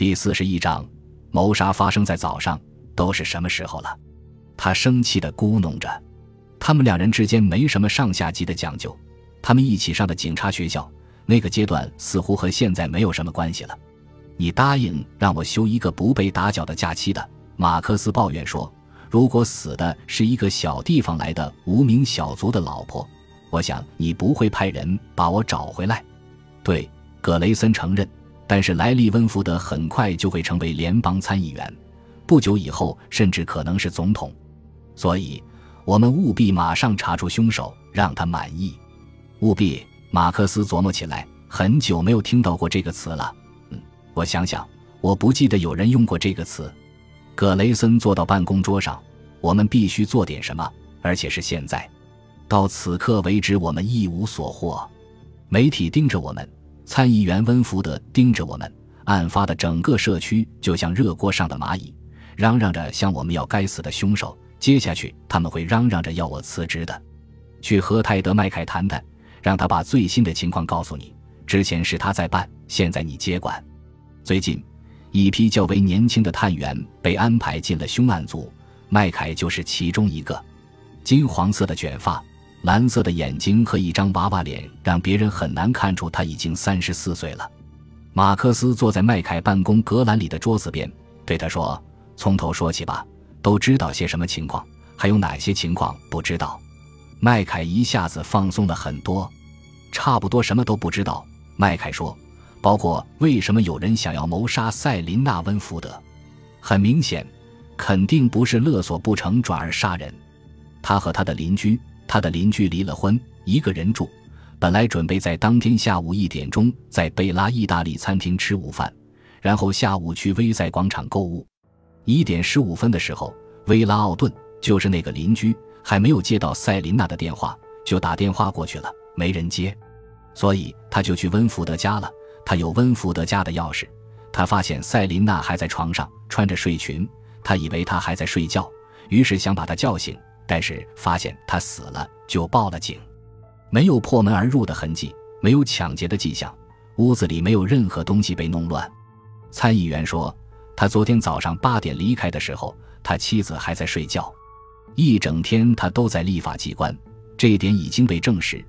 第四十一章，谋杀发生在早上，都是什么时候了？他生气地咕哝着。他们两人之间没什么上下级的讲究，他们一起上的警察学校，那个阶段似乎和现在没有什么关系了。你答应让我休一个不被打搅的假期的，马克思抱怨说。如果死的是一个小地方来的无名小卒的老婆，我想你不会派人把我找回来。对，葛雷森承认。但是莱利温福德很快就会成为联邦参议员，不久以后甚至可能是总统。所以，我们务必马上查出凶手，让他满意。务必，马克思琢磨起来，很久没有听到过这个词了。嗯，我想想，我不记得有人用过这个词。葛雷森坐到办公桌上，我们必须做点什么，而且是现在。到此刻为止，我们一无所获。媒体盯着我们，参议员温福德盯着我们。案发的整个社区就像热锅上的蚂蚁，嚷嚷着向我们要该死的凶手。接下去他们会嚷嚷着要我辞职的。去和泰德·麦凯谈谈，让他把最新的情况告诉你。之前是他在办，现在你接管。最近。一批较为年轻的探员被安排进了凶案组，麦凯就是其中一个。金黄色的卷发、蓝色的眼睛和一张娃娃脸，让别人很难看出他已经三十四岁了。马克思坐在麦凯办公隔栏里的桌子边，对他说：“从头说起吧，都知道些什么情况？还有哪些情况不知道？”麦凯一下子放松了很多，差不多什么都不知道。麦凯说。包括为什么有人想要谋杀塞琳娜·温福德？很明显，肯定不是勒索不成转而杀人。他和他的邻居，他的邻居离了婚，一个人住。本来准备在当天下午一点钟在贝拉意大利餐厅吃午饭，然后下午去威塞广场购物。一点十五分的时候，威拉奥顿就是那个邻居，还没有接到塞琳娜的电话，就打电话过去了，没人接，所以他就去温福德家了。他有温福德家的钥匙，他发现塞琳娜还在床上穿着睡裙，他以为她还在睡觉，于是想把她叫醒，但是发现他死了，就报了警。没有破门而入的痕迹，没有抢劫的迹象，屋子里没有任何东西被弄乱。参议员说，他昨天早上八点离开的时候，他妻子还在睡觉，一整天他都在立法机关，这一点已经被证实。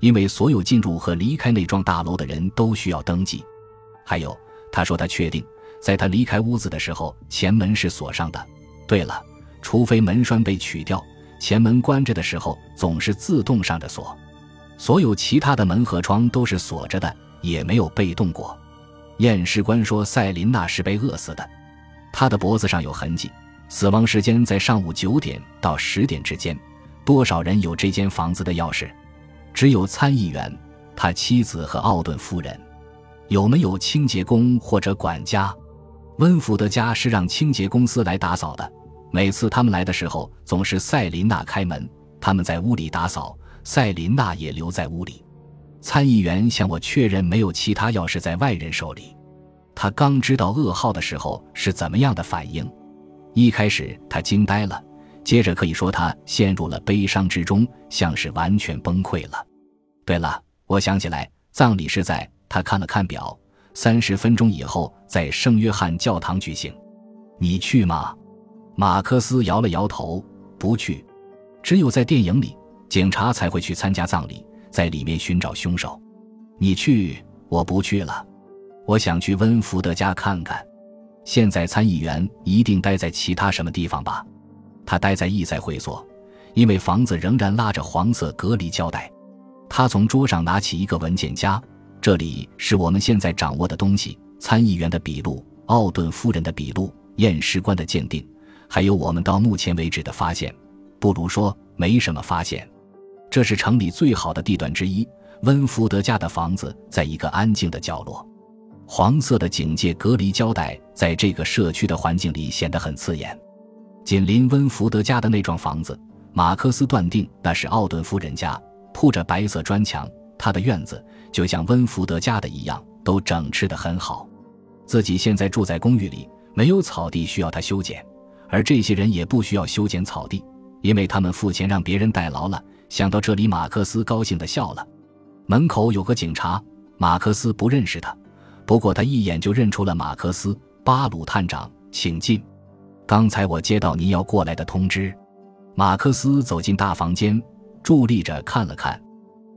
因为所有进入和离开那幢大楼的人都需要登记，还有，他说他确定，在他离开屋子的时候，前门是锁上的。对了，除非门栓被取掉，前门关着的时候总是自动上着锁。所有其他的门和窗都是锁着的，也没有被动过。验尸官说塞琳娜是被饿死的，她的脖子上有痕迹，死亡时间在上午九点到十点之间。多少人有这间房子的钥匙？只有参议员、他妻子和奥顿夫人，有没有清洁工或者管家？温福德家是让清洁公司来打扫的。每次他们来的时候，总是塞琳娜开门，他们在屋里打扫，塞琳娜也留在屋里。参议员向我确认没有其他钥匙在外人手里。他刚知道噩耗的时候是怎么样的反应？一开始他惊呆了，接着可以说他陷入了悲伤之中，像是完全崩溃了。对了，我想起来，葬礼是在他看了看表，三十分钟以后在圣约翰教堂举行。你去吗？马克思摇了摇头，不去。只有在电影里，警察才会去参加葬礼，在里面寻找凶手。你去，我不去了。我想去温福德家看看。现在参议员一定待在其他什么地方吧？他待在意在会所，因为房子仍然拉着黄色隔离胶带。他从桌上拿起一个文件夹，这里是我们现在掌握的东西：参议员的笔录、奥顿夫人的笔录、验尸官的鉴定，还有我们到目前为止的发现。不如说，没什么发现。这是城里最好的地段之一，温福德家的房子在一个安静的角落。黄色的警戒隔离胶带在这个社区的环境里显得很刺眼。紧邻温福德家的那幢房子，马克思断定那是奥顿夫人家。铺着白色砖墙，他的院子就像温福德家的一样，都整治得很好。自己现在住在公寓里，没有草地需要他修剪，而这些人也不需要修剪草地，因为他们付钱让别人代劳了。想到这里，马克思高兴地笑了。门口有个警察，马克思不认识他，不过他一眼就认出了马克思。巴鲁探长，请进。刚才我接到您要过来的通知。马克思走进大房间，伫立着看了看，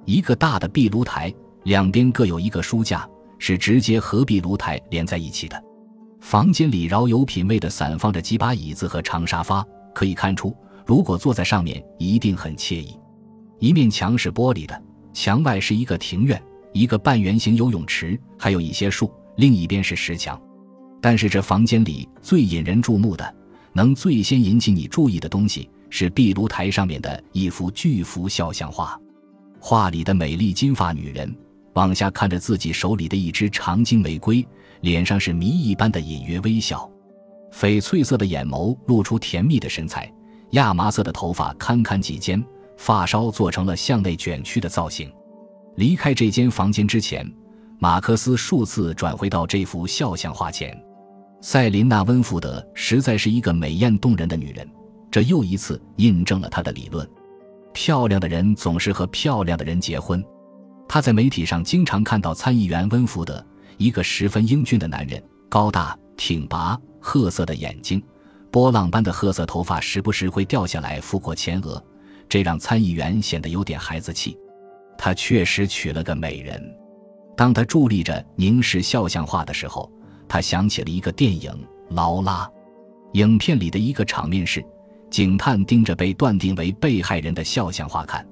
一个大的壁炉台，两边各有一个书架，是直接和壁炉台连在一起的。房间里饶有品味地散放着几把椅子和长沙发，可以看出，如果坐在上面，一定很惬意。一面墙是玻璃的，墙外是一个庭院，一个半圆形游泳池，还有一些树。另一边是石墙。但是这房间里最引人注目的，能最先引起你注意的东西，是壁炉台上面的一幅巨幅肖像画。画里的美丽金发女人往下看着自己手里的一支长茎玫瑰。脸上是谜一般的隐约微笑，翡翠色的眼眸露出甜蜜的神采，亚麻色的头发堪堪及肩，发梢做成了向内卷曲的造型。离开这间房间之前，马克思数次转回到这幅肖像画前。塞琳娜·温福德实在是一个美艳动人的女人，这又一次印证了他的理论：漂亮的人总是和漂亮的人结婚。他在媒体上经常看到参议员温福德。一个十分英俊的男人，高大挺拔，褐色的眼睛，波浪般的褐色头发时不时会掉下来拂过前额，这让参议员显得有点孩子气。他确实娶了个美人。当他伫立着凝视肖像画的时候，他想起了一个电影《劳拉》。影片里的一个场面是，警探盯着被断定为被害人的肖像画看。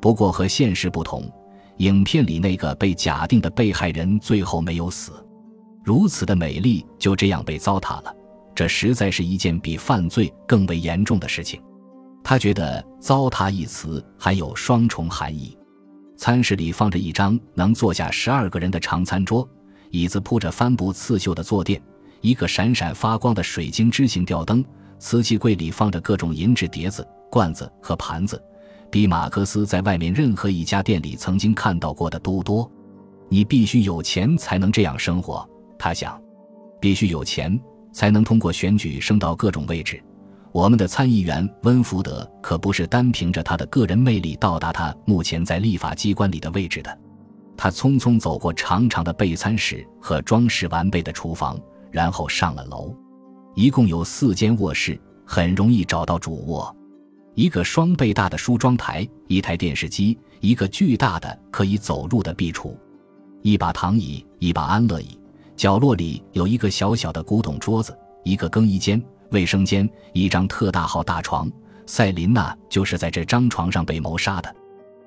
不过和现实不同。影片里那个被假定的被害人最后没有死，如此的美丽就这样被糟蹋了，这实在是一件比犯罪更为严重的事情。他觉得“糟蹋”一词含有双重含义。餐室里放着一张能坐下十二个人的长餐桌，椅子铺着帆布刺绣的坐垫，一个闪闪发光的水晶枝形吊灯，瓷器柜里放着各种银质碟子、罐子和盘子。比马克思在外面任何一家店里曾经看到过的都多。你必须有钱才能这样生活，他想。必须有钱才能通过选举升到各种位置。我们的参议员温福德可不是单凭着他的个人魅力到达他目前在立法机关里的位置的。他匆匆走过长长的备餐室和装饰完备的厨房，然后上了楼。一共有四间卧室，很容易找到主卧。一个双倍大的梳妆台，一台电视机，一个巨大的可以走路的壁橱，一把躺椅，一把安乐椅。角落里有一个小小的古董桌子，一个更衣间、卫生间，一张特大号大床。塞琳娜就是在这张床上被谋杀的，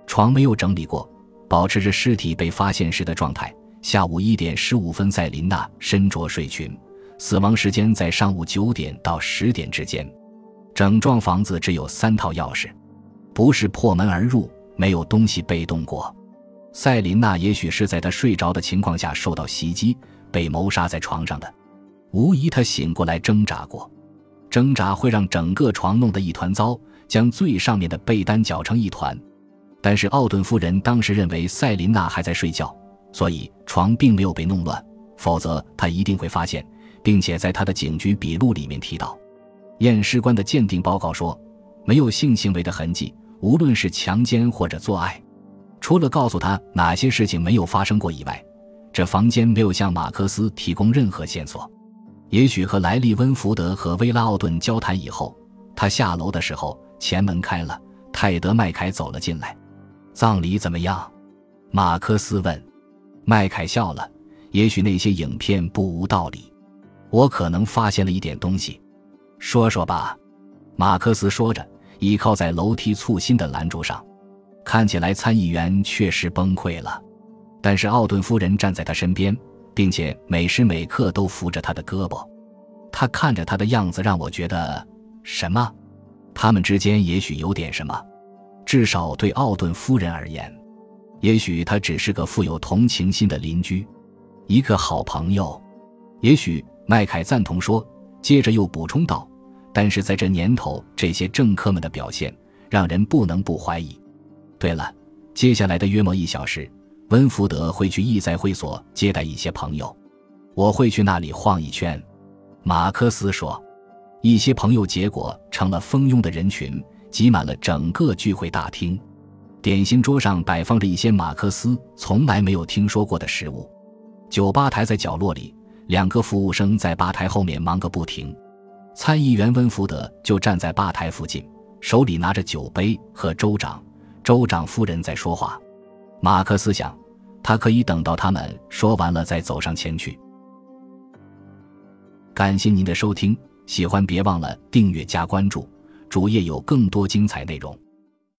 床没有整理过，保持着尸体被发现时的状态。下午一点十五分，塞琳娜身着睡裙，死亡时间在上午九点到十点之间。整幢房子只有三套钥匙，不是破门而入，没有东西被动过。塞琳娜也许是在她睡着的情况下受到袭击，被谋杀在床上的。无疑，她醒过来挣扎过，挣扎会让整个床弄得一团糟，将最上面的被单搅成一团。但是奥顿夫人当时认为塞琳娜还在睡觉，所以床并没有被弄乱，否则她一定会发现，并且在她的警局笔录里面提到。验尸官的鉴定报告说，没有性行为的痕迹，无论是强奸或者做爱。除了告诉他哪些事情没有发生过以外，这房间没有向马克思提供任何线索。也许和莱利·温福德和威拉·奥顿交谈以后，他下楼的时候，前门开了，泰德·麦凯走了进来。葬礼怎么样？马克思问。麦凯笑了。也许那些影片不无道理，我可能发现了一点东西。说说吧，马克思说着，倚靠在楼梯簇新的栏柱上，看起来参议员确实崩溃了。但是奥顿夫人站在他身边，并且每时每刻都扶着他的胳膊。他看着他的样子，让我觉得什么？他们之间也许有点什么，至少对奥顿夫人而言，也许他只是个富有同情心的邻居，一个好朋友。也许麦凯赞同说。接着又补充道：“但是在这年头，这些政客们的表现让人不能不怀疑。对了，接下来的约莫一小时，温福德会去意在会所接待一些朋友，我会去那里晃一圈。”马克思说：“一些朋友，结果成了蜂拥的人群，挤满了整个聚会大厅。点心桌上摆放着一些马克思从来没有听说过的食物，酒吧台在角落里。”两个服务生在吧台后面忙个不停。参议员温福德就站在吧台附近，手里拿着酒杯，和州长、州长夫人在说话。马克思想，他可以等到他们说完了再走上前去。感谢您的收听，喜欢别忘了订阅加关注，主页有更多精彩内容。